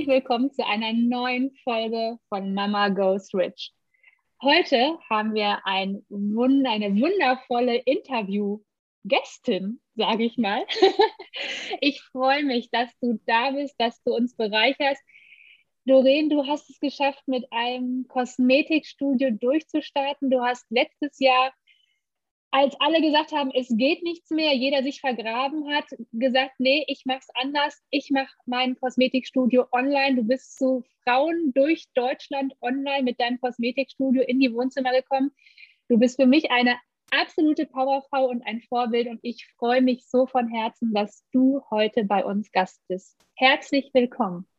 Herzlich willkommen zu einer neuen Folge von Mama Goes Rich. Heute haben wir ein eine wundervolle Interview-Gästin, sage ich mal. ich freue mich, dass du da bist, dass du uns bereicherst. Doreen, du hast es geschafft, mit einem Kosmetikstudio durchzustarten. Du hast letztes Jahr, als alle gesagt haben, es geht nichts mehr, jeder sich vergraben hat, gesagt, nee, ich mache es anders. Ich mache mein Kosmetikstudio online. Du bist zu Frauen durch Deutschland online mit deinem Kosmetikstudio in die Wohnzimmer gekommen. Du bist für mich eine absolute Powerfrau und ein Vorbild und ich freue mich so von Herzen, dass du heute bei uns Gast bist. Herzlich willkommen.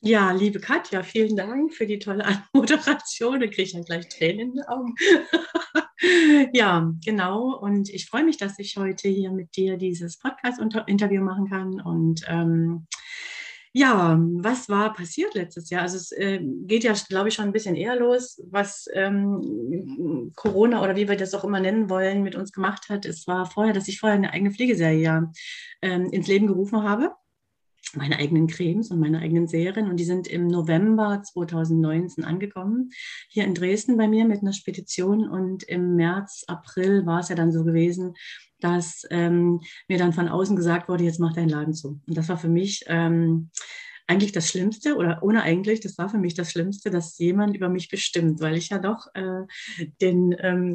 Ja, liebe Katja, vielen Dank für die tolle Anmoderation. Da kriege ich dann gleich Tränen in den Augen. ja, genau. Und ich freue mich, dass ich heute hier mit dir dieses Podcast-Interview machen kann. Und ähm, ja, was war passiert letztes Jahr? Also es äh, geht ja, glaube ich, schon ein bisschen eher los, was ähm, Corona oder wie wir das auch immer nennen wollen, mit uns gemacht hat. Es war vorher, dass ich vorher eine eigene Pflegeserie ähm, ins Leben gerufen habe meine eigenen Cremes und meine eigenen Serien. Und die sind im November 2019 angekommen, hier in Dresden bei mir mit einer Spedition. Und im März, April war es ja dann so gewesen, dass ähm, mir dann von außen gesagt wurde, jetzt mach deinen Laden zu. Und das war für mich ähm, eigentlich das Schlimmste oder ohne eigentlich, das war für mich das Schlimmste, dass jemand über mich bestimmt, weil ich ja doch äh, den, ähm,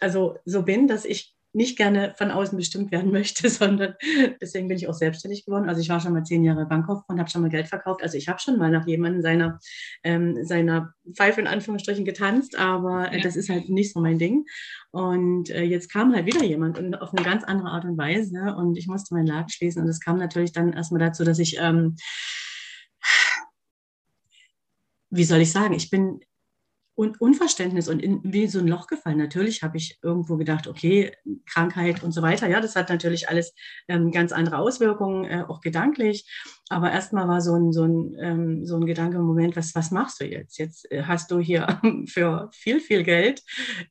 also so bin, dass ich nicht gerne von außen bestimmt werden möchte, sondern deswegen bin ich auch selbstständig geworden. Also ich war schon mal zehn Jahre Bankkauffrau und habe schon mal Geld verkauft. Also ich habe schon mal nach jemandem seiner, ähm, seiner Pfeife in Anführungsstrichen getanzt, aber äh, ja. das ist halt nicht so mein Ding. Und äh, jetzt kam halt wieder jemand und auf eine ganz andere Art und Weise und ich musste meinen Laden schließen und es kam natürlich dann erstmal dazu, dass ich ähm, wie soll ich sagen, ich bin und Unverständnis und in, wie so ein Loch gefallen. Natürlich habe ich irgendwo gedacht, okay, Krankheit und so weiter. Ja, das hat natürlich alles ähm, ganz andere Auswirkungen, äh, auch gedanklich. Aber erstmal war so ein, so ein, ähm, so ein Gedanke im Moment, was, was machst du jetzt? Jetzt äh, hast du hier für viel, viel Geld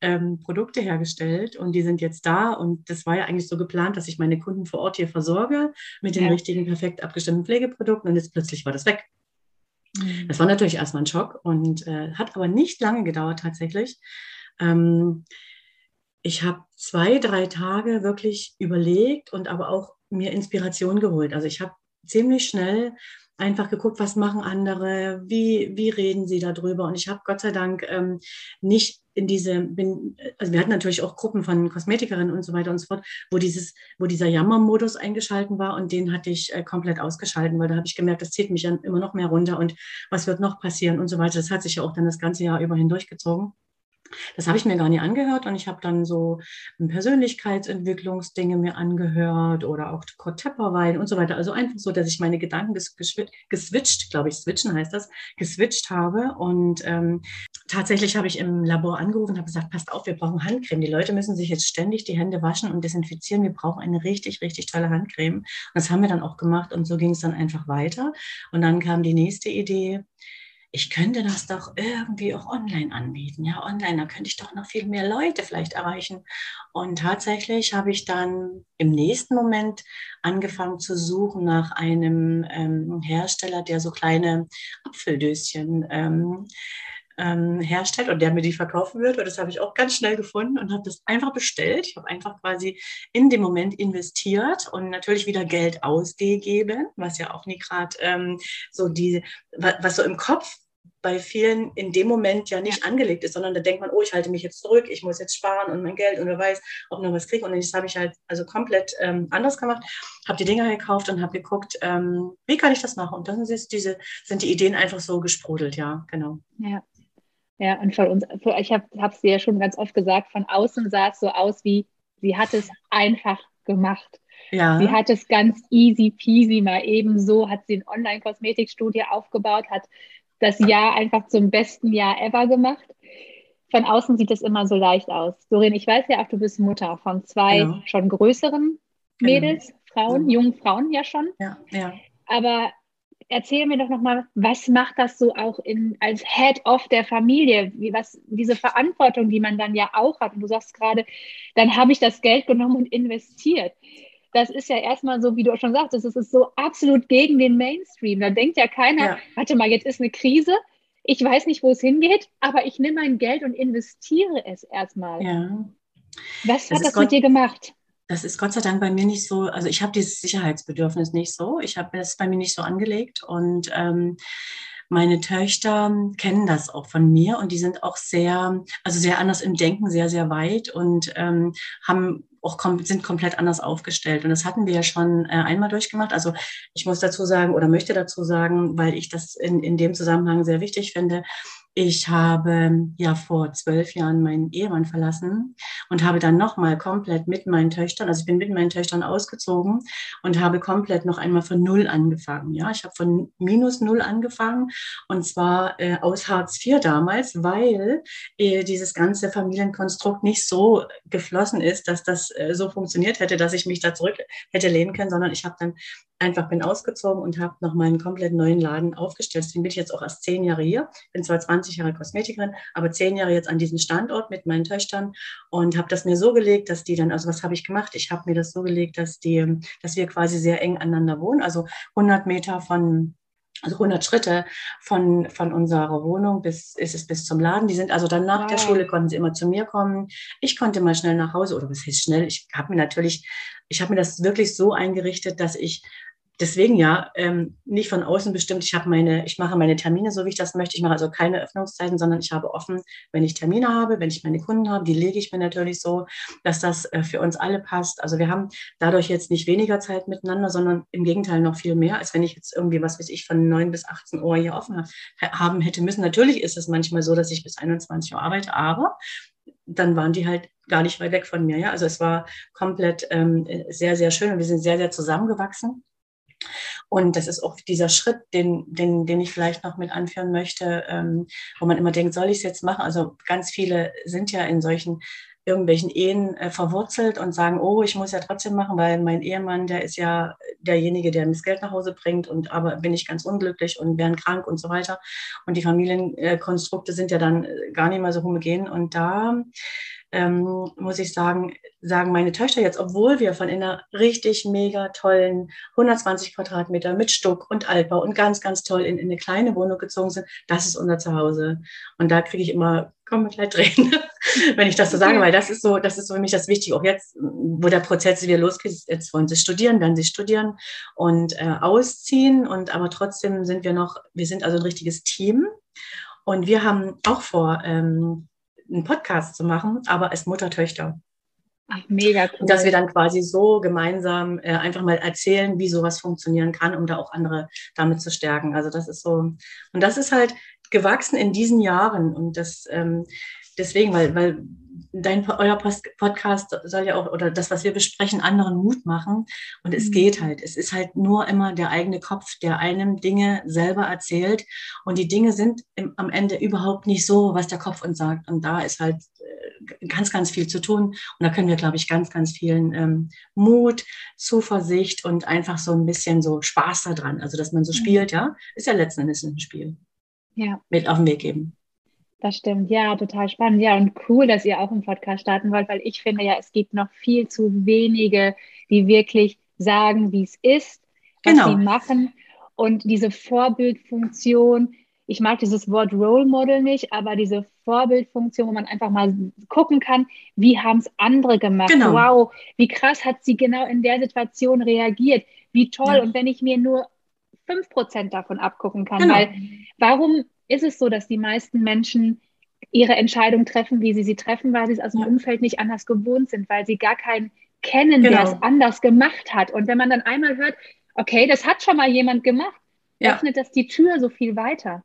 ähm, Produkte hergestellt und die sind jetzt da. Und das war ja eigentlich so geplant, dass ich meine Kunden vor Ort hier versorge mit den ja. richtigen, perfekt abgestimmten Pflegeprodukten. Und jetzt plötzlich war das weg. Mhm. Das war natürlich erstmal ein Schock und äh, hat aber nicht lange gedauert tatsächlich. Ähm, ich habe zwei, drei Tage wirklich überlegt und aber auch mir Inspiration geholt. Also ich habe ziemlich schnell einfach geguckt, was machen andere, wie, wie reden sie darüber. Und ich habe Gott sei Dank ähm, nicht in diese, bin, also wir hatten natürlich auch Gruppen von Kosmetikerinnen und so weiter und so fort, wo dieses, wo dieser Jammermodus eingeschalten war und den hatte ich äh, komplett ausgeschalten, weil da habe ich gemerkt, das zieht mich dann immer noch mehr runter und was wird noch passieren und so weiter. Das hat sich ja auch dann das ganze Jahr über hindurchgezogen. Das habe ich mir gar nicht angehört und ich habe dann so Persönlichkeitsentwicklungsdinge mir angehört oder auch Kurt und so weiter. Also einfach so, dass ich meine Gedanken ges geswitcht, glaube ich, switchen heißt das, geswitcht habe. Und ähm, tatsächlich habe ich im Labor angerufen und habe gesagt, passt auf, wir brauchen Handcreme. Die Leute müssen sich jetzt ständig die Hände waschen und desinfizieren. Wir brauchen eine richtig, richtig tolle Handcreme. Und das haben wir dann auch gemacht und so ging es dann einfach weiter. Und dann kam die nächste Idee ich könnte das doch irgendwie auch online anbieten. Ja, online, da könnte ich doch noch viel mehr Leute vielleicht erreichen. Und tatsächlich habe ich dann im nächsten Moment angefangen zu suchen nach einem ähm, Hersteller, der so kleine Apfeldöschen ähm, ähm, herstellt und der mir die verkaufen wird. Und das habe ich auch ganz schnell gefunden und habe das einfach bestellt. Ich habe einfach quasi in dem Moment investiert und natürlich wieder Geld ausgegeben, was ja auch nie gerade ähm, so die, was so im Kopf bei vielen in dem Moment ja nicht angelegt ist, sondern da denkt man, oh, ich halte mich jetzt zurück, ich muss jetzt sparen und mein Geld und wer weiß, ob noch was kriege. Und das habe ich halt also komplett ähm, anders gemacht, habe die Dinger gekauft und habe geguckt, ähm, wie kann ich das machen? Und dann sind diese, sind die Ideen einfach so gesprudelt, ja, genau. Ja. Ja, und von uns, ich habe es dir ja schon ganz oft gesagt, von außen sah es so aus wie, sie hat es einfach gemacht. Ja. Sie hat es ganz easy peasy mal eben so, hat sie ein Online-Kosmetikstudio aufgebaut, hat das Jahr einfach zum besten Jahr ever gemacht. Von außen sieht es immer so leicht aus. Doreen, ich weiß ja auch, du bist Mutter von zwei genau. schon größeren genau. Mädels, genau. Frauen, mhm. jungen Frauen ja schon. Ja, ja. Aber erzähl mir doch nochmal, was macht das so auch in, als Head of der Familie? Wie, was, diese Verantwortung, die man dann ja auch hat. Und du sagst gerade, dann habe ich das Geld genommen und investiert das ist ja erstmal so, wie du auch schon sagst, das ist so absolut gegen den Mainstream. Da denkt ja keiner, ja. warte mal, jetzt ist eine Krise, ich weiß nicht, wo es hingeht, aber ich nehme mein Geld und investiere es erstmal. Ja. Was hat das, das mit dir gemacht? Das ist Gott sei Dank bei mir nicht so, also ich habe dieses Sicherheitsbedürfnis nicht so, ich habe es bei mir nicht so angelegt und ähm, meine Töchter kennen das auch von mir und die sind auch sehr, also sehr anders im Denken, sehr, sehr weit und ähm, haben auch kom sind komplett anders aufgestellt. Und das hatten wir ja schon äh, einmal durchgemacht. Also ich muss dazu sagen oder möchte dazu sagen, weil ich das in, in dem Zusammenhang sehr wichtig finde, ich habe ja vor zwölf Jahren meinen Ehemann verlassen und habe dann nochmal komplett mit meinen Töchtern, also ich bin mit meinen Töchtern ausgezogen und habe komplett noch einmal von Null angefangen. Ja, ich habe von minus Null angefangen und zwar äh, aus Hartz IV damals, weil äh, dieses ganze Familienkonstrukt nicht so geflossen ist, dass das äh, so funktioniert hätte, dass ich mich da zurück hätte lehnen können, sondern ich habe dann einfach bin ausgezogen und habe nochmal einen komplett neuen Laden aufgestellt. Deswegen bin ich jetzt auch erst zehn Jahre hier. Bin zwar 20 Jahre Kosmetikerin, aber zehn Jahre jetzt an diesem Standort mit meinen Töchtern und habe das mir so gelegt, dass die dann, also was habe ich gemacht? Ich habe mir das so gelegt, dass die, dass wir quasi sehr eng aneinander wohnen, also 100 Meter von also 100 Schritte von, von unserer Wohnung bis, ist es bis zum Laden. Die sind also dann nach wow. der Schule konnten sie immer zu mir kommen. Ich konnte mal schnell nach Hause oder was heißt schnell? Ich habe mir natürlich, ich habe mir das wirklich so eingerichtet, dass ich deswegen ja ähm, nicht von außen bestimmt. Ich habe meine, ich mache meine Termine so, wie ich das möchte. Ich mache also keine Öffnungszeiten, sondern ich habe offen, wenn ich Termine habe, wenn ich meine Kunden habe, die lege ich mir natürlich so, dass das äh, für uns alle passt. Also wir haben dadurch jetzt nicht weniger Zeit miteinander, sondern im Gegenteil noch viel mehr, als wenn ich jetzt irgendwie, was weiß ich, von 9 bis 18 Uhr hier offen haben hätte müssen. Natürlich ist es manchmal so, dass ich bis 21 Uhr arbeite, aber dann waren die halt gar nicht weit weg von mir. Ja, also es war komplett ähm, sehr, sehr schön und wir sind sehr, sehr zusammengewachsen. Und das ist auch dieser Schritt, den, den, den ich vielleicht noch mit anführen möchte, ähm, wo man immer denkt, soll ich es jetzt machen? Also ganz viele sind ja in solchen irgendwelchen Ehen äh, verwurzelt und sagen, oh, ich muss ja trotzdem machen, weil mein Ehemann, der ist ja derjenige, der mir das Geld nach Hause bringt und aber bin ich ganz unglücklich und werden krank und so weiter. Und die Familienkonstrukte sind ja dann äh, gar nicht mal so homogen. Und da ähm, muss ich sagen, sagen meine Töchter jetzt, obwohl wir von einer richtig mega tollen 120 Quadratmeter mit Stuck und Altbau und ganz, ganz toll in, in eine kleine Wohnung gezogen sind, das ist unser Zuhause. Und da kriege ich immer, komm gleich drehen, wenn ich das so sage, weil das ist so, das ist für mich das Wichtige. Auch jetzt, wo der Prozess wieder losgeht, jetzt wollen sie studieren, werden sie studieren und äh, ausziehen. Und aber trotzdem sind wir noch, wir sind also ein richtiges Team. Und wir haben auch vor, ähm, einen Podcast zu machen, aber als Mutter-Töchter. Ach, mega cool. Und dass wir dann quasi so gemeinsam äh, einfach mal erzählen, wie sowas funktionieren kann, um da auch andere damit zu stärken. Also das ist so, und das ist halt gewachsen in diesen Jahren. Und das ähm, deswegen, weil, weil dein, euer Podcast soll ja auch, oder das, was wir besprechen, anderen Mut machen. Und es mhm. geht halt. Es ist halt nur immer der eigene Kopf, der einem Dinge selber erzählt. Und die Dinge sind im, am Ende überhaupt nicht so, was der Kopf uns sagt. Und da ist halt äh, ganz, ganz viel zu tun. Und da können wir, glaube ich, ganz, ganz vielen ähm, Mut, Zuversicht und einfach so ein bisschen so Spaß daran. Also, dass man so mhm. spielt, ja, ist ja letzten Endes ein Spiel. Ja. Mit auf den Weg geben. Das stimmt, ja, total spannend. Ja, und cool, dass ihr auch einen Podcast starten wollt, weil ich finde ja, es gibt noch viel zu wenige, die wirklich sagen, wie es ist, was genau. sie machen. Und diese Vorbildfunktion, ich mag dieses Wort Role Model nicht, aber diese Vorbildfunktion, wo man einfach mal gucken kann, wie haben es andere gemacht. Genau. Wow, wie krass hat sie genau in der Situation reagiert. Wie toll. Ja. Und wenn ich mir nur 5% davon abgucken kann, genau. weil warum ist es so, dass die meisten Menschen ihre Entscheidung treffen, wie sie sie treffen, weil sie es aus dem Umfeld nicht anders gewohnt sind, weil sie gar keinen kennen, genau. der es anders gemacht hat. Und wenn man dann einmal hört, okay, das hat schon mal jemand gemacht, ja. öffnet das die Tür so viel weiter.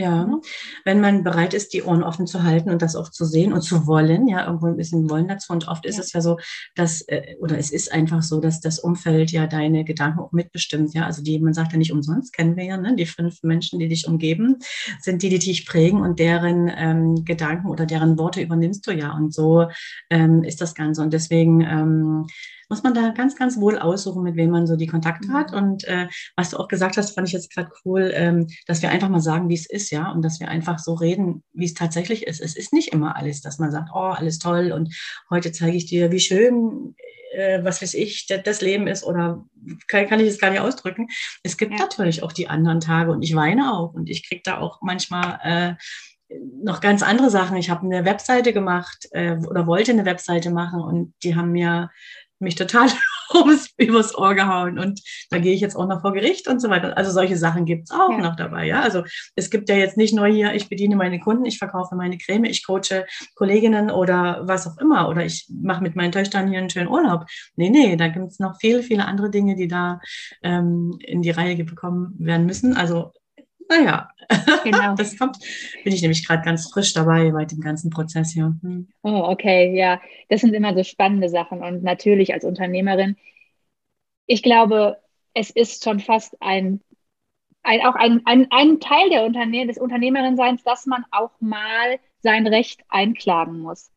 Ja, wenn man bereit ist, die Ohren offen zu halten und das auch zu sehen und zu wollen, ja, irgendwo ein bisschen wollen dazu. Und oft ist ja. es ja so, dass, äh, oder es ist einfach so, dass das Umfeld ja deine Gedanken auch mitbestimmt, ja. Also die, man sagt ja nicht umsonst, kennen wir ja, ne? Die fünf Menschen, die dich umgeben, sind die, die dich prägen und deren ähm, Gedanken oder deren Worte übernimmst du ja. Und so ähm, ist das Ganze. Und deswegen ähm, muss man da ganz, ganz wohl aussuchen, mit wem man so die Kontakte hat. Mhm. Und äh, was du auch gesagt hast, fand ich jetzt gerade cool, ähm, dass wir einfach mal sagen, wie es ist, ja, und dass wir einfach so reden, wie es tatsächlich ist. Es ist nicht immer alles, dass man sagt, oh, alles toll und heute zeige ich dir, wie schön äh, was weiß ich, das Leben ist oder kann, kann ich es gar nicht ausdrücken. Es gibt ja. natürlich auch die anderen Tage und ich weine auch und ich kriege da auch manchmal äh, noch ganz andere Sachen. Ich habe eine Webseite gemacht äh, oder wollte eine Webseite machen und die haben mir mich total übers Ohr gehauen und da gehe ich jetzt auch noch vor Gericht und so weiter. Also solche Sachen gibt es auch ja. noch dabei. Ja, also es gibt ja jetzt nicht nur hier, ich bediene meine Kunden, ich verkaufe meine Creme, ich coache Kolleginnen oder was auch immer oder ich mache mit meinen Töchtern hier einen schönen Urlaub. Nee, nee, da gibt es noch viele, viele andere Dinge, die da ähm, in die Reihe bekommen werden müssen. Also naja, genau. das kommt, bin ich nämlich gerade ganz frisch dabei bei dem ganzen Prozess hier. Hm. Oh, okay, ja. Das sind immer so spannende Sachen. Und natürlich als Unternehmerin, ich glaube, es ist schon fast ein, ein auch ein, ein, ein Teil der Unterne des Unternehmerinseins, dass man auch mal sein Recht einklagen muss.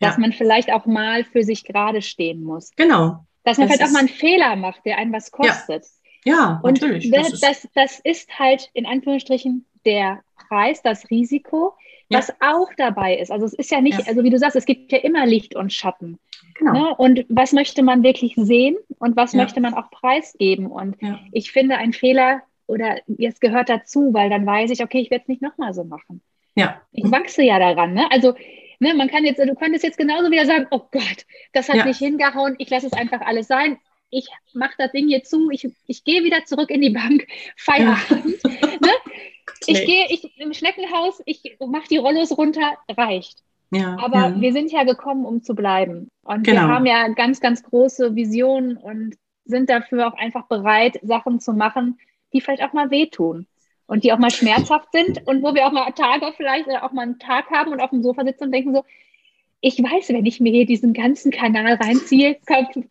Dass ja. man vielleicht auch mal für sich gerade stehen muss. Genau. Dass man das vielleicht auch mal einen Fehler macht, der einen was kostet. Ja. Ja, und natürlich. Das, ist, das, das ist halt in Anführungsstrichen der Preis, das Risiko, ja. was auch dabei ist. Also es ist ja nicht, ja. also wie du sagst, es gibt ja immer Licht und Schatten. Genau. Ne? Und was möchte man wirklich sehen und was ja. möchte man auch preisgeben? Und ich finde, ein Fehler oder jetzt gehört dazu, weil dann weiß ich, okay, ich werde es nicht nochmal so machen. Ja. Ich wachse ja daran. Ne? Also ne, man kann jetzt, du könntest jetzt genauso wieder sagen, oh Gott, das hat nicht hingehauen, ich lasse es einfach alles sein ich mache das Ding hier zu, ich, ich gehe wieder zurück in die Bank, Feierabend. Ja. ne? Ich gehe ich, im Schneckenhaus, ich mache die Rollos runter, reicht. Ja, Aber ja. wir sind ja gekommen, um zu bleiben. Und genau. wir haben ja ganz, ganz große Visionen und sind dafür auch einfach bereit, Sachen zu machen, die vielleicht auch mal wehtun und die auch mal schmerzhaft sind und wo wir auch mal Tage vielleicht oder auch mal einen Tag haben und auf dem Sofa sitzen und denken so, ich weiß, wenn ich mir hier diesen ganzen Kanal reinziehe,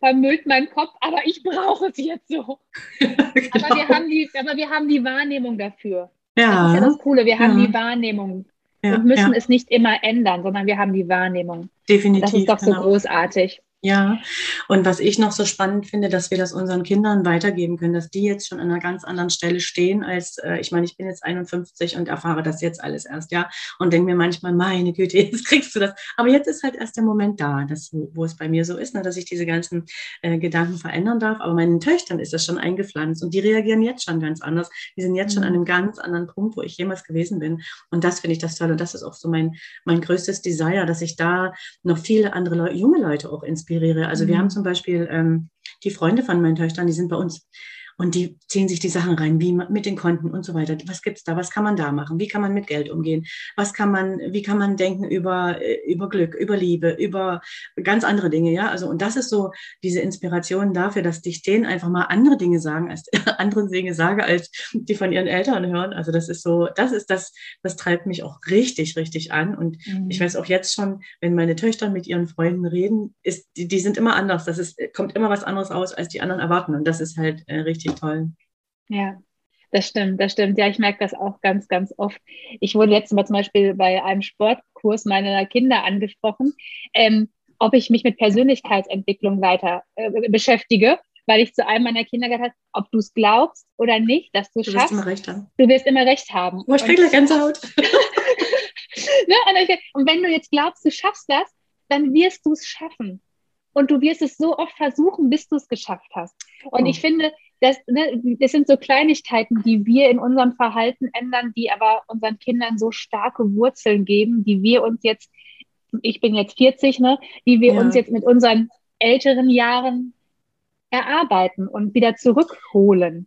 vermüllt mein Kopf, aber ich brauche es jetzt so. genau. aber, wir haben die, aber wir haben die Wahrnehmung dafür. Ja. Das ist ja das Coole, wir haben ja. die Wahrnehmung ja, und müssen es nicht immer ändern, sondern wir haben die Wahrnehmung. Definitiv. Das ist doch so genau. großartig. Ja, und was ich noch so spannend finde, dass wir das unseren Kindern weitergeben können, dass die jetzt schon an einer ganz anderen Stelle stehen, als äh, ich meine, ich bin jetzt 51 und erfahre das jetzt alles erst, ja, und denke mir manchmal, meine Güte, jetzt kriegst du das. Aber jetzt ist halt erst der Moment da, dass, wo es bei mir so ist, ne, dass ich diese ganzen äh, Gedanken verändern darf. Aber meinen Töchtern ist das schon eingepflanzt und die reagieren jetzt schon ganz anders. Die sind jetzt mhm. schon an einem ganz anderen Punkt, wo ich jemals gewesen bin. Und das finde ich das toll. Und das ist auch so mein, mein größtes Desire, dass ich da noch viele andere Leute, junge Leute auch inspiriere inspiriere. Also mhm. wir haben zum Beispiel ähm, die Freunde von meinen Töchtern, die sind bei uns und die ziehen sich die Sachen rein, wie mit den Konten und so weiter. Was gibt's da? Was kann man da machen? Wie kann man mit Geld umgehen? Was kann man, wie kann man denken über, äh, über Glück, über Liebe, über ganz andere Dinge, ja? Also, und das ist so diese Inspiration dafür, dass dich denen einfach mal andere Dinge sagen, als andere Dinge sage, als die von ihren Eltern hören. Also, das ist so, das ist das, das treibt mich auch richtig, richtig an. Und mhm. ich weiß auch jetzt schon, wenn meine Töchter mit ihren Freunden reden, ist, die, die sind immer anders. Das ist, kommt immer was anderes aus, als die anderen erwarten. Und das ist halt äh, richtig toll. Ja, das stimmt, das stimmt. Ja, ich merke das auch ganz, ganz oft. Ich wurde letztes Mal zum Beispiel bei einem Sportkurs meiner Kinder angesprochen, ähm, ob ich mich mit Persönlichkeitsentwicklung weiter äh, beschäftige, weil ich zu einem meiner Kinder gesagt habe, ob du es glaubst oder nicht, dass du, du schaffst. Wirst immer recht haben. Du wirst immer recht haben. Oh, ich kriege gleich Gänsehaut. ne? und wenn du jetzt glaubst, du schaffst das, dann wirst du es schaffen. Und du wirst es so oft versuchen, bis du es geschafft hast. Und oh. ich finde, das, ne, das sind so Kleinigkeiten, die wir in unserem Verhalten ändern, die aber unseren Kindern so starke Wurzeln geben, die wir uns jetzt, ich bin jetzt 40, ne, die wir ja. uns jetzt mit unseren älteren Jahren erarbeiten und wieder zurückholen.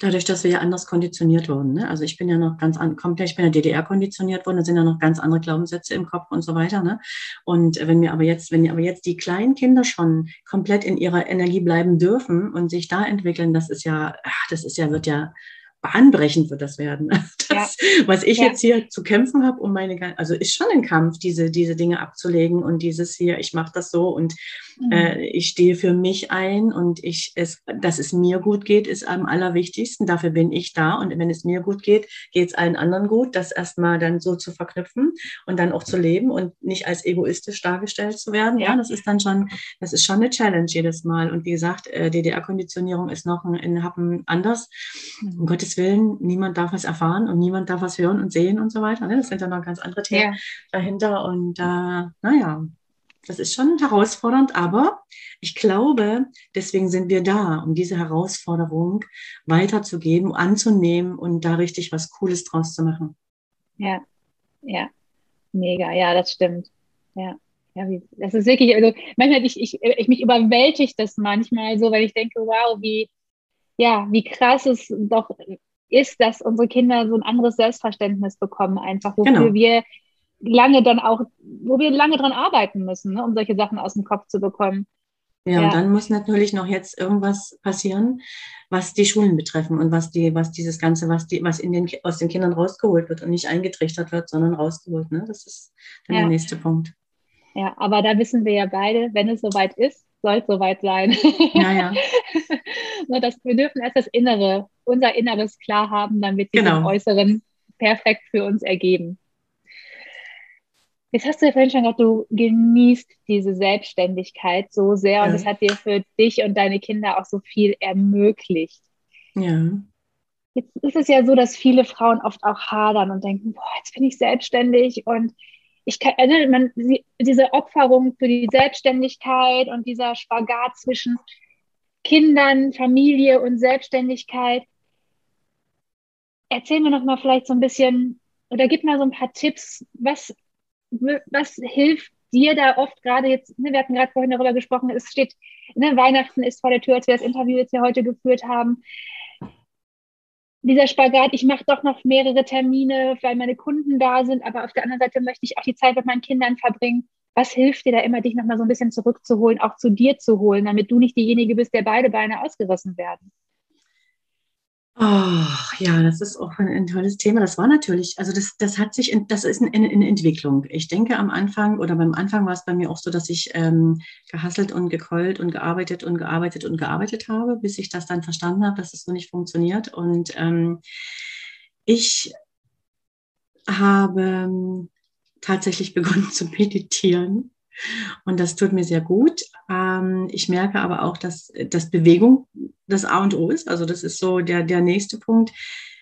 Dadurch, dass wir ja anders konditioniert wurden. Ne? Also ich bin ja noch ganz an, komplett, ich bin ja DDR konditioniert worden, da sind ja noch ganz andere Glaubenssätze im Kopf und so weiter. Ne? Und wenn wir aber jetzt, wenn aber jetzt die kleinen Kinder schon komplett in ihrer Energie bleiben dürfen und sich da entwickeln, das ist ja, das ist ja, wird ja bahnbrechend wird das werden. was, ja. was ich ja. jetzt hier zu kämpfen habe, um meine, also ist schon ein Kampf, diese, diese Dinge abzulegen und dieses hier, ich mache das so und mhm. äh, ich stehe für mich ein und ich, es, dass es mir gut geht, ist am allerwichtigsten. Dafür bin ich da und wenn es mir gut geht, geht es allen anderen gut, das erstmal dann so zu verknüpfen und dann auch zu leben und nicht als egoistisch dargestellt zu werden. Ja, das ist dann schon, das ist schon eine Challenge jedes Mal. Und wie gesagt, äh, DDR-Konditionierung ist noch ein, ein Happen anders. Mhm. Um Gottes Willen, niemand darf was erfahren und niemand darf was hören und sehen und so weiter. Ne? Das sind dann noch ganz andere Themen ja. dahinter. Und äh, naja, das ist schon herausfordernd, aber ich glaube, deswegen sind wir da, um diese Herausforderung weiterzugeben, anzunehmen und da richtig was Cooles draus zu machen. Ja, ja, mega, ja, das stimmt. Ja. Ja, wie, das ist wirklich, also manchmal, ich, ich, ich mich überwältigt das manchmal so, weil ich denke, wow, wie, ja, wie krass es doch ist, dass unsere Kinder so ein anderes Selbstverständnis bekommen, einfach, wofür genau. wir lange dann auch, wo wir lange dran arbeiten müssen, ne, um solche Sachen aus dem Kopf zu bekommen. Ja, ja, und dann muss natürlich noch jetzt irgendwas passieren, was die Schulen betreffen und was die, was dieses Ganze, was die, was in den, aus den Kindern rausgeholt wird und nicht eingetrichtert wird, sondern rausgeholt. Ne? Das ist dann ja. der nächste Punkt. Ja, aber da wissen wir ja beide, wenn es soweit ist, soll soweit sein. Ja, ja. das, wir dürfen erst das Innere, unser Inneres klar haben, dann wird sich genau. im Äußeren perfekt für uns ergeben. Jetzt hast du ja vorhin schon gesagt, du genießt diese Selbstständigkeit so sehr und es hat dir für dich und deine Kinder auch so viel ermöglicht. Ja. Jetzt ist es ja so, dass viele Frauen oft auch hadern und denken, boah, jetzt bin ich selbstständig und ich kann, also man, diese Opferung für die Selbstständigkeit und dieser Spagat zwischen Kindern, Familie und Selbstständigkeit. Erzähl mir noch mal vielleicht so ein bisschen oder gib mal so ein paar Tipps, was was hilft dir da oft gerade jetzt, ne, wir hatten gerade vorhin darüber gesprochen, es steht, ne, Weihnachten ist vor der Tür, als wir das Interview jetzt hier heute geführt haben. Dieser Spagat, ich mache doch noch mehrere Termine, weil meine Kunden da sind, aber auf der anderen Seite möchte ich auch die Zeit mit meinen Kindern verbringen. Was hilft dir da immer, dich nochmal so ein bisschen zurückzuholen, auch zu dir zu holen, damit du nicht diejenige bist, der beide Beine ausgerissen werden? Oh, ja, das ist auch ein, tolles Thema. Das war natürlich, also das, das hat sich, das ist eine, eine Entwicklung. Ich denke am Anfang oder beim Anfang war es bei mir auch so, dass ich ähm, gehasselt und gekeult und gearbeitet und gearbeitet und gearbeitet habe, bis ich das dann verstanden habe, dass es so nicht funktioniert. Und ähm, ich habe ähm, tatsächlich begonnen zu meditieren und das tut mir sehr gut. Ähm, ich merke aber auch, dass, dass Bewegung das A und O ist. Also das ist so der, der nächste Punkt.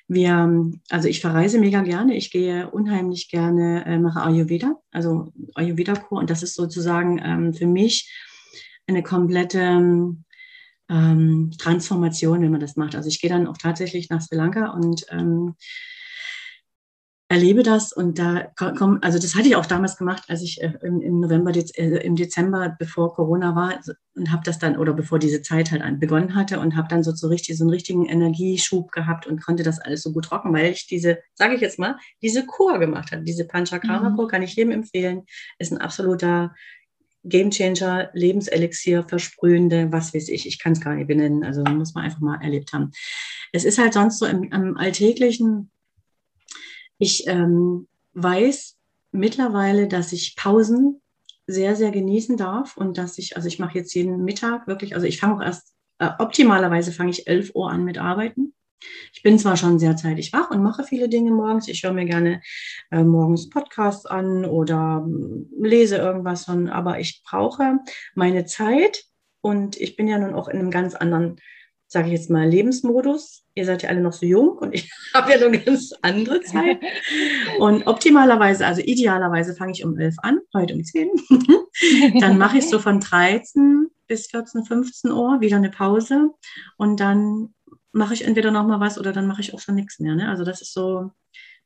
Wir, also ich verreise mega gerne. Ich gehe unheimlich gerne, äh, mache Ayurveda, also Ayurveda-Kur. Und das ist sozusagen ähm, für mich eine komplette ähm, Transformation, wenn man das macht. Also ich gehe dann auch tatsächlich nach Sri Lanka und erlebe das und da kommen, also das hatte ich auch damals gemacht, als ich äh, im, November, äh, im Dezember, bevor Corona war und habe das dann, oder bevor diese Zeit halt begonnen hatte und habe dann so, so richtig so einen richtigen Energieschub gehabt und konnte das alles so gut rocken, weil ich diese, sage ich jetzt mal, diese Kur gemacht habe. Diese Panchakarma-Kur mhm. kann ich jedem empfehlen, ist ein absoluter Gamechanger, Lebenselixier, versprühende, was weiß ich, ich kann es gar nicht benennen, also muss man einfach mal erlebt haben. Es ist halt sonst so im, im Alltäglichen, ich ähm, weiß mittlerweile, dass ich Pausen sehr, sehr genießen darf und dass ich, also ich mache jetzt jeden Mittag wirklich, also ich fange auch erst, äh, optimalerweise fange ich 11 Uhr an mit Arbeiten. Ich bin zwar schon sehr zeitig wach und mache viele Dinge morgens. Ich höre mir gerne äh, morgens Podcasts an oder äh, lese irgendwas, von, aber ich brauche meine Zeit und ich bin ja nun auch in einem ganz anderen sage ich jetzt mal, Lebensmodus. Ihr seid ja alle noch so jung und ich habe ja eine ganz andere Zeit. Und optimalerweise, also idealerweise fange ich um 11 an, heute um 10. dann mache ich so von 13 bis 14, 15 Uhr wieder eine Pause und dann mache ich entweder noch mal was oder dann mache ich auch schon nichts mehr. Ne? Also das ist so,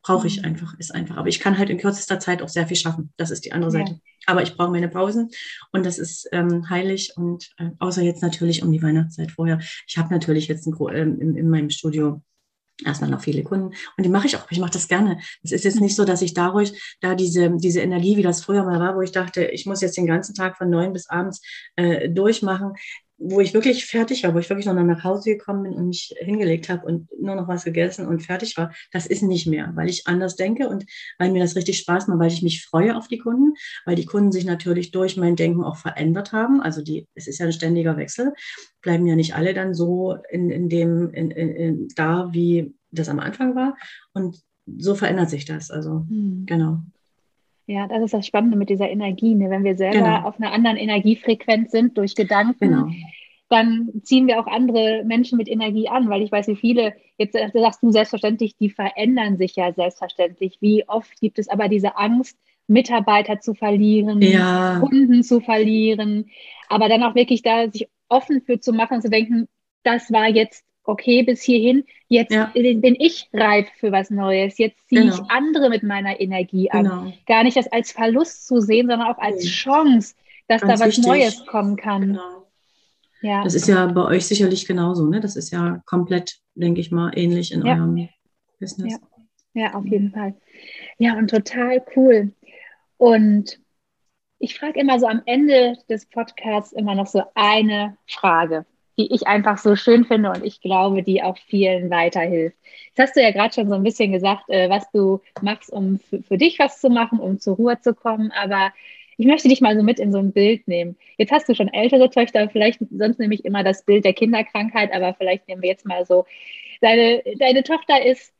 brauche ich mhm. einfach, ist einfach. Aber ich kann halt in kürzester Zeit auch sehr viel schaffen. Das ist die andere Seite. Ja. Aber ich brauche meine Pausen und das ist ähm, heilig und äh, außer jetzt natürlich um die Weihnachtszeit vorher. Ich habe natürlich jetzt ein, ähm, in, in meinem Studio erstmal noch viele Kunden und die mache ich auch, ich mache das gerne. Es ist jetzt nicht so, dass ich dadurch da diese, diese Energie, wie das früher mal war, wo ich dachte, ich muss jetzt den ganzen Tag von neun bis abends äh, durchmachen wo ich wirklich fertig war, wo ich wirklich noch nach Hause gekommen bin und mich hingelegt habe und nur noch was gegessen und fertig war, das ist nicht mehr, weil ich anders denke und weil mir das richtig Spaß macht, weil ich mich freue auf die Kunden, weil die Kunden sich natürlich durch mein Denken auch verändert haben. Also die, es ist ja ein ständiger Wechsel, bleiben ja nicht alle dann so in, in dem, in, in, in da, wie das am Anfang war. Und so verändert sich das. Also, hm. genau. Ja, das ist das Spannende mit dieser Energie. Ne? Wenn wir selber genau. auf einer anderen Energiefrequenz sind durch Gedanken, genau. dann ziehen wir auch andere Menschen mit Energie an, weil ich weiß, wie viele, jetzt sagst du selbstverständlich, die verändern sich ja selbstverständlich. Wie oft gibt es aber diese Angst, Mitarbeiter zu verlieren, ja. Kunden zu verlieren, aber dann auch wirklich da sich offen für zu machen, zu denken, das war jetzt okay, bis hierhin, jetzt ja. bin ich reif für was Neues, jetzt ziehe genau. ich andere mit meiner Energie an. Genau. Gar nicht das als Verlust zu sehen, sondern auch als Chance, dass Ganz da was wichtig. Neues kommen kann. Genau. Ja. Das ist ja bei euch sicherlich genauso, ne? Das ist ja komplett, denke ich mal, ähnlich in ja. eurem Business. Ja. ja, auf jeden Fall. Ja, und total cool. Und ich frage immer so am Ende des Podcasts immer noch so eine Frage die ich einfach so schön finde und ich glaube, die auch vielen weiterhilft. Jetzt hast du ja gerade schon so ein bisschen gesagt, äh, was du machst, um für dich was zu machen, um zur Ruhe zu kommen, aber ich möchte dich mal so mit in so ein Bild nehmen. Jetzt hast du schon ältere Töchter, vielleicht sonst nehme ich immer das Bild der Kinderkrankheit, aber vielleicht nehmen wir jetzt mal so, deine, deine Tochter ist,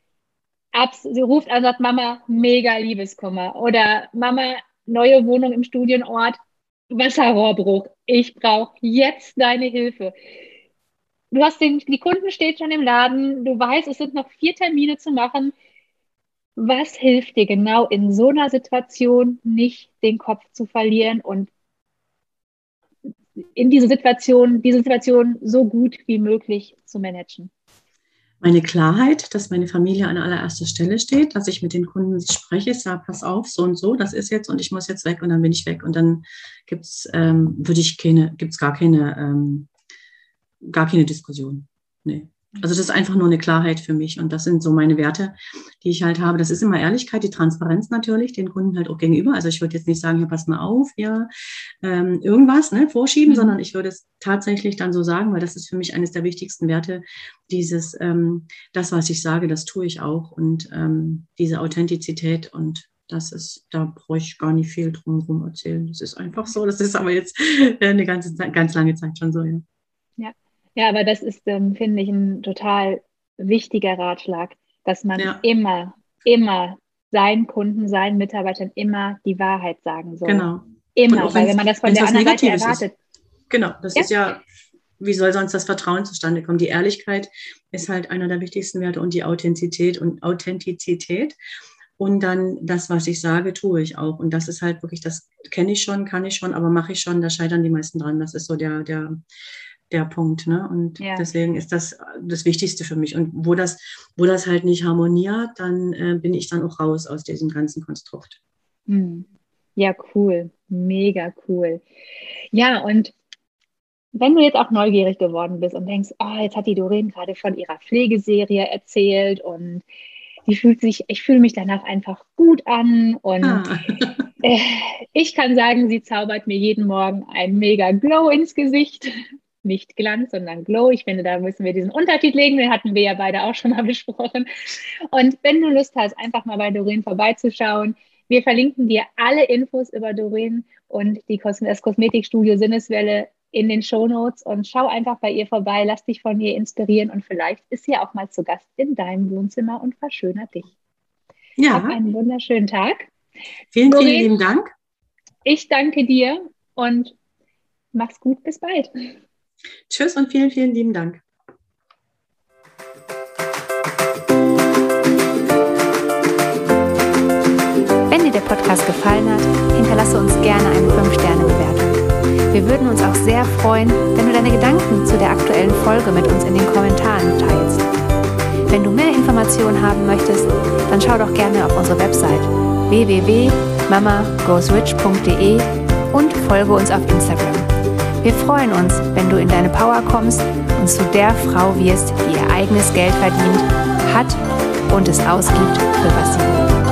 sie ruft an und sagt, Mama, mega Liebeskummer oder Mama, neue Wohnung im Studienort, Wasserrohrbruch. Ich brauche jetzt deine Hilfe du hast den, die Kunden steht schon im Laden, du weißt, es sind noch vier Termine zu machen. Was hilft dir genau in so einer Situation nicht den Kopf zu verlieren und in diese Situation, diese Situation so gut wie möglich zu managen? Meine Klarheit, dass meine Familie an allererster Stelle steht, dass ich mit den Kunden spreche, sage, pass auf, so und so, das ist jetzt und ich muss jetzt weg und dann bin ich weg. Und dann gibt es, ähm, würde ich keine, gibt es gar keine ähm, gar keine Diskussion. Nee. Also das ist einfach nur eine Klarheit für mich und das sind so meine Werte, die ich halt habe. Das ist immer Ehrlichkeit, die Transparenz natürlich, den Kunden halt auch gegenüber. Also ich würde jetzt nicht sagen, ja, pass mal auf, ja, ähm, irgendwas ne, vorschieben, mhm. sondern ich würde es tatsächlich dann so sagen, weil das ist für mich eines der wichtigsten Werte, dieses, ähm, das, was ich sage, das tue ich auch und ähm, diese Authentizität und das ist, da brauche ich gar nicht viel drum herum erzählen. Das ist einfach so. Das ist aber jetzt eine ganze, ganz lange Zeit schon so, ja. Ja, aber das ist, ähm, finde ich, ein total wichtiger Ratschlag, dass man ja. immer, immer seinen Kunden, seinen Mitarbeitern immer die Wahrheit sagen soll. Genau. Immer, weil wenn man das von der anderen Seite erwartet. Ist. Genau, das ja? ist ja, wie soll sonst das Vertrauen zustande kommen? Die Ehrlichkeit ist halt einer der wichtigsten Werte und die Authentizität und Authentizität. Und dann das, was ich sage, tue ich auch. Und das ist halt wirklich, das kenne ich schon, kann ich schon, aber mache ich schon, da scheitern die meisten dran. Das ist so der, der, der Punkt. Ne? Und ja. deswegen ist das das Wichtigste für mich. Und wo das, wo das halt nicht harmoniert, dann äh, bin ich dann auch raus aus diesem ganzen Konstrukt. Hm. Ja, cool. Mega cool. Ja, und wenn du jetzt auch neugierig geworden bist und denkst, oh, jetzt hat die Doreen gerade von ihrer Pflegeserie erzählt und die fühlt sich, ich fühle mich danach einfach gut an und ah. äh, ich kann sagen, sie zaubert mir jeden Morgen ein mega Glow ins Gesicht nicht Glanz, sondern Glow. Ich finde, da müssen wir diesen Unterschied legen. Den hatten wir ja beide auch schon mal besprochen. Und wenn du Lust hast, einfach mal bei Doreen vorbeizuschauen, wir verlinken dir alle Infos über Doreen und die Kos das Kosmetikstudio Sinneswelle in den Show Notes und schau einfach bei ihr vorbei, lass dich von ihr inspirieren und vielleicht ist sie auch mal zu Gast in deinem Wohnzimmer und verschönert dich. Ja. Hab einen wunderschönen Tag. Vielen, Doreen, vielen lieben Dank. Ich danke dir und mach's gut. Bis bald. Tschüss und vielen, vielen lieben Dank. Wenn dir der Podcast gefallen hat, hinterlasse uns gerne eine 5-Sterne-Bewertung. Wir würden uns auch sehr freuen, wenn du deine Gedanken zu der aktuellen Folge mit uns in den Kommentaren teilst. Wenn du mehr Informationen haben möchtest, dann schau doch gerne auf unsere Website www.mamagoesrich.de und folge uns auf Instagram. Wir freuen uns, wenn du in deine Power kommst und zu der Frau wirst, die ihr eigenes Geld verdient, hat und es ausgibt, für was sie will.